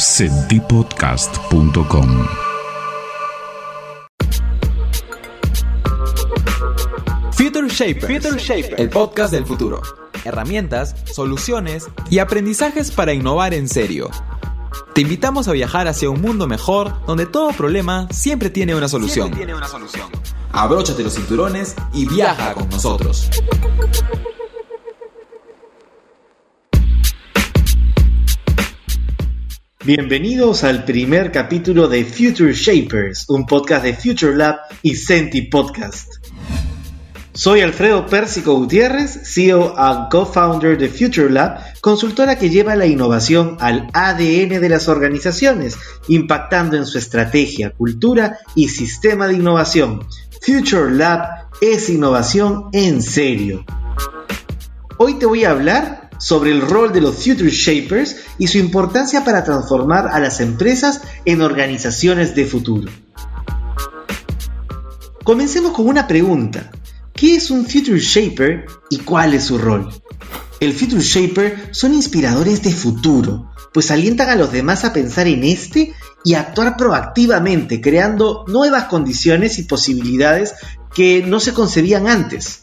Sentipodcast.com Future Shapers, el podcast del futuro. Herramientas, soluciones y aprendizajes para innovar en serio. Te invitamos a viajar hacia un mundo mejor donde todo problema siempre tiene una solución. tiene una solución. Abróchate los cinturones y viaja con nosotros. Bienvenidos al primer capítulo de Future Shapers, un podcast de Future Lab y Senti Podcast. Soy Alfredo Pérsico Gutiérrez, CEO and co-founder de Future Lab, consultora que lleva la innovación al ADN de las organizaciones, impactando en su estrategia, cultura y sistema de innovación. Future Lab es innovación en serio. Hoy te voy a hablar sobre el rol de los Future Shapers y su importancia para transformar a las empresas en organizaciones de futuro. Comencemos con una pregunta. ¿Qué es un Future Shaper y cuál es su rol? El Future Shaper son inspiradores de futuro, pues alientan a los demás a pensar en este y actuar proactivamente, creando nuevas condiciones y posibilidades que no se concebían antes.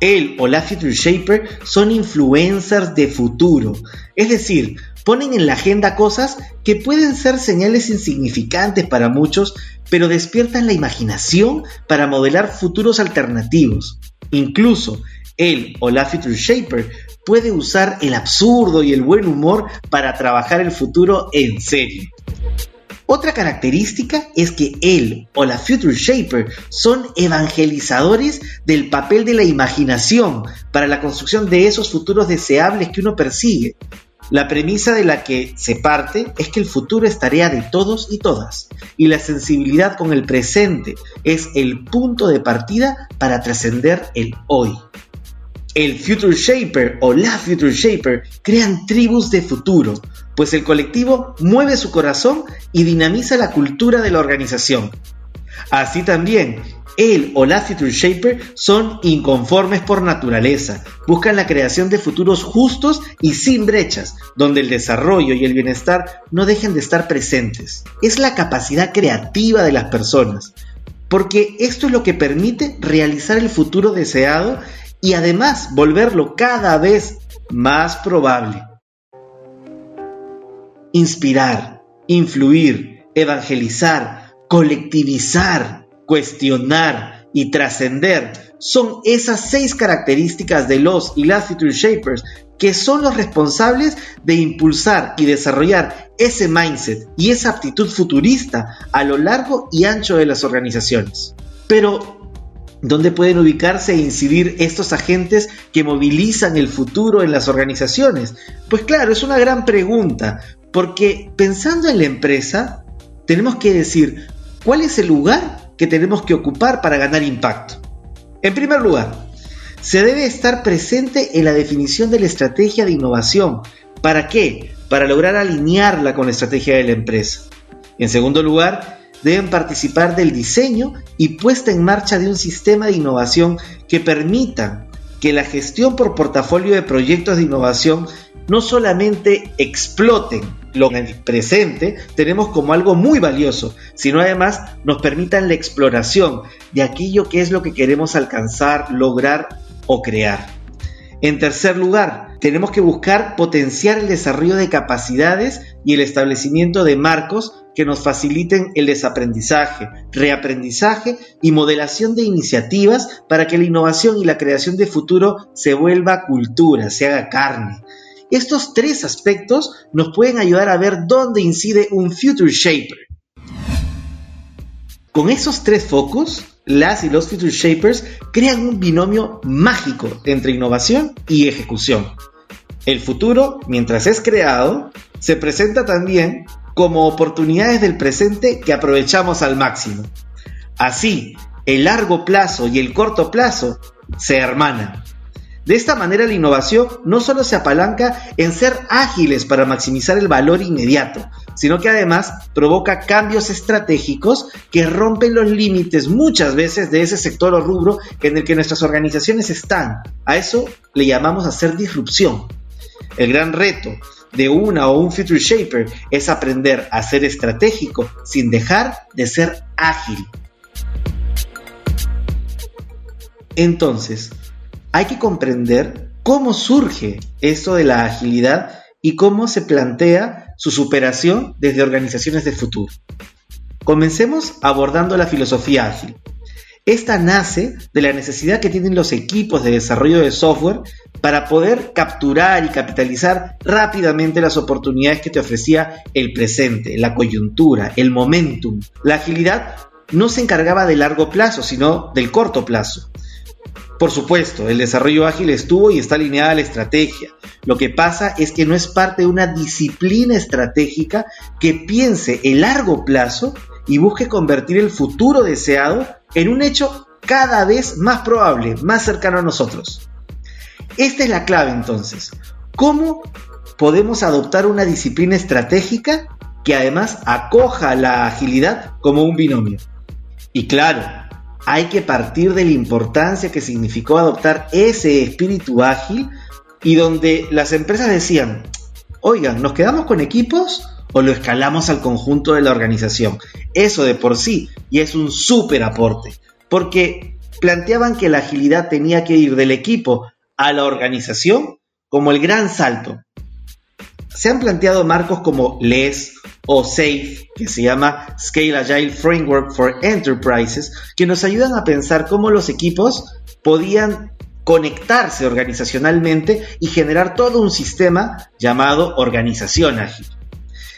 Él o la Future Shaper son influencers de futuro, es decir, ponen en la agenda cosas que pueden ser señales insignificantes para muchos, pero despiertan la imaginación para modelar futuros alternativos. Incluso, él o la Future Shaper puede usar el absurdo y el buen humor para trabajar el futuro en serio. Otra característica es que él o la Future Shaper son evangelizadores del papel de la imaginación para la construcción de esos futuros deseables que uno persigue. La premisa de la que se parte es que el futuro es tarea de todos y todas, y la sensibilidad con el presente es el punto de partida para trascender el hoy. El Future Shaper o la Future Shaper crean tribus de futuro, pues el colectivo mueve su corazón y dinamiza la cultura de la organización. Así también, él o la Future Shaper son inconformes por naturaleza, buscan la creación de futuros justos y sin brechas, donde el desarrollo y el bienestar no dejen de estar presentes. Es la capacidad creativa de las personas, porque esto es lo que permite realizar el futuro deseado y además volverlo cada vez más probable. Inspirar, influir, evangelizar, colectivizar, cuestionar y trascender son esas seis características de los y las Future Shapers que son los responsables de impulsar y desarrollar ese mindset y esa aptitud futurista a lo largo y ancho de las organizaciones. Pero, ¿Dónde pueden ubicarse e incidir estos agentes que movilizan el futuro en las organizaciones? Pues claro, es una gran pregunta, porque pensando en la empresa, tenemos que decir cuál es el lugar que tenemos que ocupar para ganar impacto. En primer lugar, se debe estar presente en la definición de la estrategia de innovación. ¿Para qué? Para lograr alinearla con la estrategia de la empresa. En segundo lugar, deben participar del diseño y puesta en marcha de un sistema de innovación que permita que la gestión por portafolio de proyectos de innovación no solamente exploten lo en el presente tenemos como algo muy valioso, sino además nos permitan la exploración de aquello que es lo que queremos alcanzar, lograr o crear. En tercer lugar, tenemos que buscar potenciar el desarrollo de capacidades y el establecimiento de marcos que nos faciliten el desaprendizaje, reaprendizaje y modelación de iniciativas para que la innovación y la creación de futuro se vuelva cultura, se haga carne. Estos tres aspectos nos pueden ayudar a ver dónde incide un Future Shaper. Con esos tres focos, las y los Future Shapers crean un binomio mágico entre innovación y ejecución. El futuro, mientras es creado, se presenta también como oportunidades del presente que aprovechamos al máximo. Así, el largo plazo y el corto plazo se hermanan. De esta manera la innovación no solo se apalanca en ser ágiles para maximizar el valor inmediato, sino que además provoca cambios estratégicos que rompen los límites muchas veces de ese sector o rubro en el que nuestras organizaciones están. A eso le llamamos hacer disrupción. El gran reto de una o un Future Shaper es aprender a ser estratégico sin dejar de ser ágil. Entonces, hay que comprender cómo surge esto de la agilidad y cómo se plantea su superación desde organizaciones de futuro. Comencemos abordando la filosofía ágil. Esta nace de la necesidad que tienen los equipos de desarrollo de software para poder capturar y capitalizar rápidamente las oportunidades que te ofrecía el presente, la coyuntura, el momentum. La agilidad no se encargaba de largo plazo, sino del corto plazo. Por supuesto, el desarrollo ágil estuvo y está alineada a la estrategia. Lo que pasa es que no es parte de una disciplina estratégica que piense el largo plazo y busque convertir el futuro deseado en un hecho cada vez más probable, más cercano a nosotros. Esta es la clave entonces. ¿Cómo podemos adoptar una disciplina estratégica que además acoja la agilidad como un binomio? Y claro, hay que partir de la importancia que significó adoptar ese espíritu ágil y donde las empresas decían, oigan, ¿nos quedamos con equipos o lo escalamos al conjunto de la organización? Eso de por sí y es un súper aporte, porque planteaban que la agilidad tenía que ir del equipo a la organización como el gran salto. Se han planteado marcos como LES o SAFE, que se llama Scale Agile Framework for Enterprises, que nos ayudan a pensar cómo los equipos podían conectarse organizacionalmente y generar todo un sistema llamado organización ágil.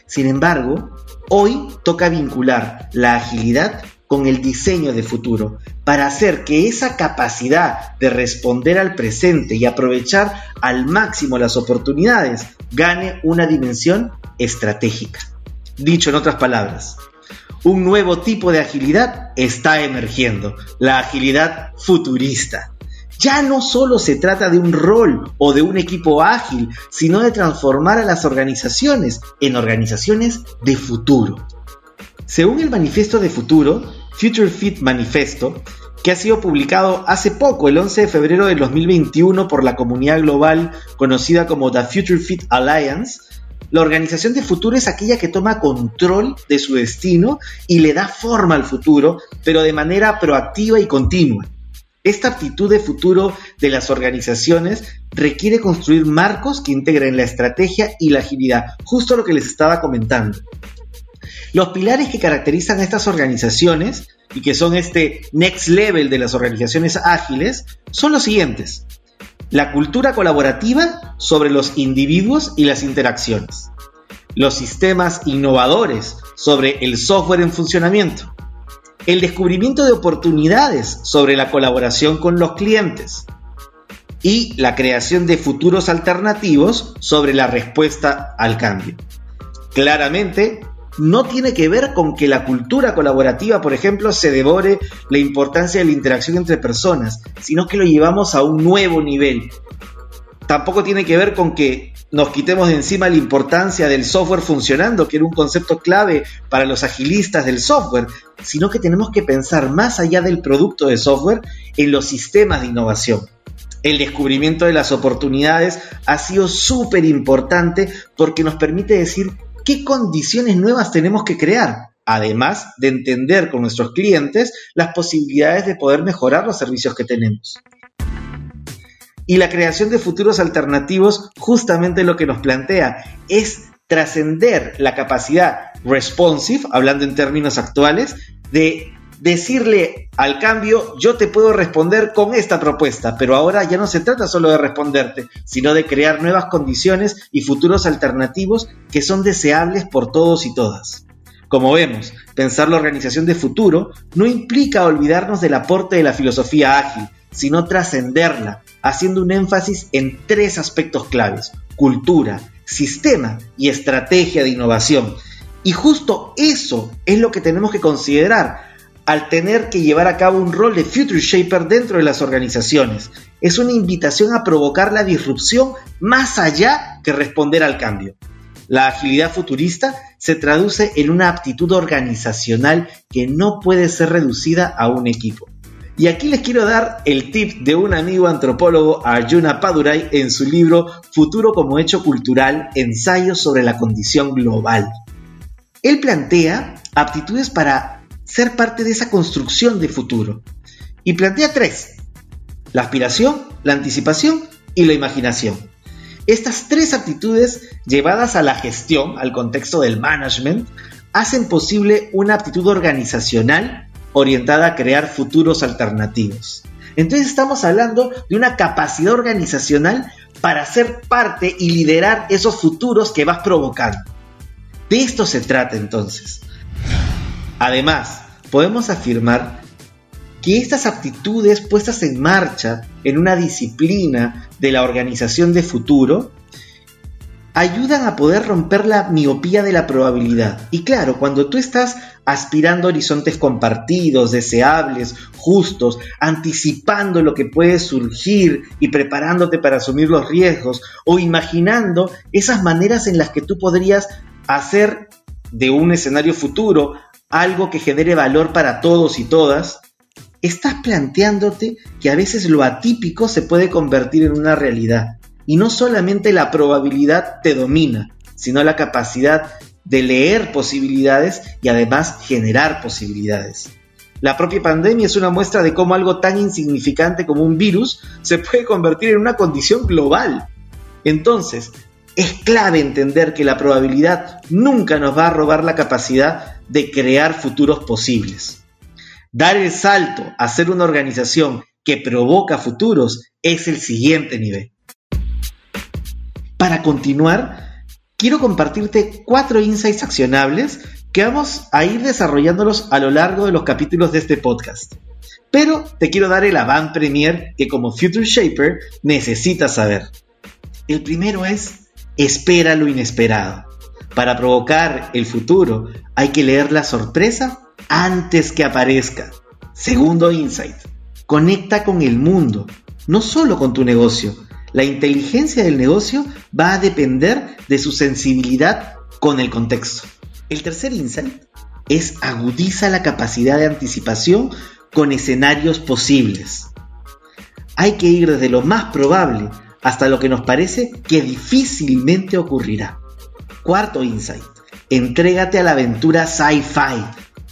Sin embargo, hoy toca vincular la agilidad con el diseño de futuro para hacer que esa capacidad de responder al presente y aprovechar al máximo las oportunidades gane una dimensión estratégica. Dicho en otras palabras, un nuevo tipo de agilidad está emergiendo, la agilidad futurista. Ya no solo se trata de un rol o de un equipo ágil, sino de transformar a las organizaciones en organizaciones de futuro. Según el manifiesto de futuro, Future Fit Manifesto, que ha sido publicado hace poco, el 11 de febrero de 2021, por la comunidad global conocida como The Future Fit Alliance, la organización de futuro es aquella que toma control de su destino y le da forma al futuro, pero de manera proactiva y continua. Esta actitud de futuro de las organizaciones requiere construir marcos que integren la estrategia y la agilidad, justo lo que les estaba comentando. Los pilares que caracterizan a estas organizaciones y que son este next level de las organizaciones ágiles son los siguientes. La cultura colaborativa sobre los individuos y las interacciones. Los sistemas innovadores sobre el software en funcionamiento. El descubrimiento de oportunidades sobre la colaboración con los clientes. Y la creación de futuros alternativos sobre la respuesta al cambio. Claramente, no tiene que ver con que la cultura colaborativa, por ejemplo, se devore la importancia de la interacción entre personas, sino que lo llevamos a un nuevo nivel. Tampoco tiene que ver con que nos quitemos de encima la importancia del software funcionando, que era un concepto clave para los agilistas del software, sino que tenemos que pensar más allá del producto de software en los sistemas de innovación. El descubrimiento de las oportunidades ha sido súper importante porque nos permite decir qué condiciones nuevas tenemos que crear, además de entender con nuestros clientes las posibilidades de poder mejorar los servicios que tenemos. Y la creación de futuros alternativos justamente lo que nos plantea es trascender la capacidad responsive, hablando en términos actuales, de decirle al cambio, yo te puedo responder con esta propuesta, pero ahora ya no se trata solo de responderte, sino de crear nuevas condiciones y futuros alternativos que son deseables por todos y todas. Como vemos, pensar la organización de futuro no implica olvidarnos del aporte de la filosofía ágil, sino trascenderla, haciendo un énfasis en tres aspectos claves, cultura, sistema y estrategia de innovación. Y justo eso es lo que tenemos que considerar al tener que llevar a cabo un rol de Future Shaper dentro de las organizaciones. Es una invitación a provocar la disrupción más allá que responder al cambio. La agilidad futurista se traduce en una aptitud organizacional que no puede ser reducida a un equipo. Y aquí les quiero dar el tip de un amigo antropólogo, Arjuna Padurai, en su libro Futuro como hecho cultural, ensayos sobre la condición global. Él plantea aptitudes para ser parte de esa construcción de futuro. Y plantea tres. La aspiración, la anticipación y la imaginación. Estas tres aptitudes llevadas a la gestión, al contexto del management, hacen posible una aptitud organizacional orientada a crear futuros alternativos. Entonces estamos hablando de una capacidad organizacional para ser parte y liderar esos futuros que vas provocando. De esto se trata entonces. Además, podemos afirmar que estas aptitudes puestas en marcha en una disciplina de la organización de futuro ayudan a poder romper la miopía de la probabilidad. Y claro, cuando tú estás aspirando horizontes compartidos, deseables, justos, anticipando lo que puede surgir y preparándote para asumir los riesgos, o imaginando esas maneras en las que tú podrías hacer de un escenario futuro algo que genere valor para todos y todas, estás planteándote que a veces lo atípico se puede convertir en una realidad. Y no solamente la probabilidad te domina, sino la capacidad de leer posibilidades y además generar posibilidades. La propia pandemia es una muestra de cómo algo tan insignificante como un virus se puede convertir en una condición global. Entonces, es clave entender que la probabilidad nunca nos va a robar la capacidad de crear futuros posibles. Dar el salto a ser una organización que provoca futuros es el siguiente nivel. Para continuar, quiero compartirte cuatro insights accionables que vamos a ir desarrollándolos a lo largo de los capítulos de este podcast. Pero te quiero dar el avant premier que como Future Shaper necesitas saber. El primero es, espera lo inesperado. Para provocar el futuro hay que leer la sorpresa antes que aparezca. Segundo insight, conecta con el mundo, no solo con tu negocio, la inteligencia del negocio va a depender de su sensibilidad con el contexto. El tercer insight es agudiza la capacidad de anticipación con escenarios posibles. Hay que ir desde lo más probable hasta lo que nos parece que difícilmente ocurrirá. Cuarto insight. Entrégate a la aventura sci-fi.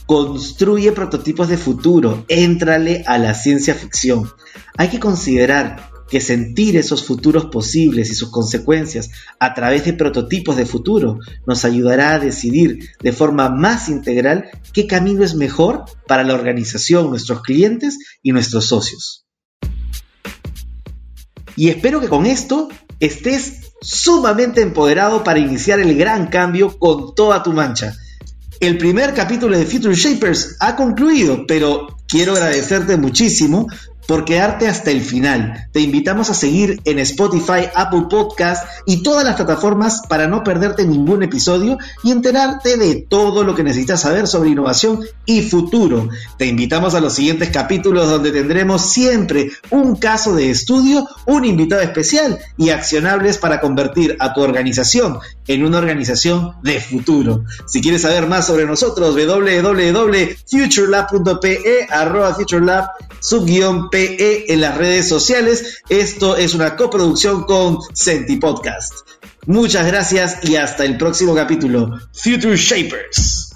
Construye prototipos de futuro. Éntrale a la ciencia ficción. Hay que considerar que sentir esos futuros posibles y sus consecuencias a través de prototipos de futuro nos ayudará a decidir de forma más integral qué camino es mejor para la organización, nuestros clientes y nuestros socios. Y espero que con esto estés sumamente empoderado para iniciar el gran cambio con toda tu mancha. El primer capítulo de Future Shapers ha concluido, pero quiero agradecerte muchísimo por quedarte hasta el final. Te invitamos a seguir en Spotify, Apple Podcast y todas las plataformas para no perderte ningún episodio y enterarte de todo lo que necesitas saber sobre innovación y futuro. Te invitamos a los siguientes capítulos donde tendremos siempre un caso de estudio, un invitado especial y accionables para convertir a tu organización en una organización de futuro. Si quieres saber más sobre nosotros, www.futurelab.pe arroba futurelab sub-pe en las redes sociales. Esto es una coproducción con Senti Podcast. Muchas gracias y hasta el próximo capítulo. Future Shapers.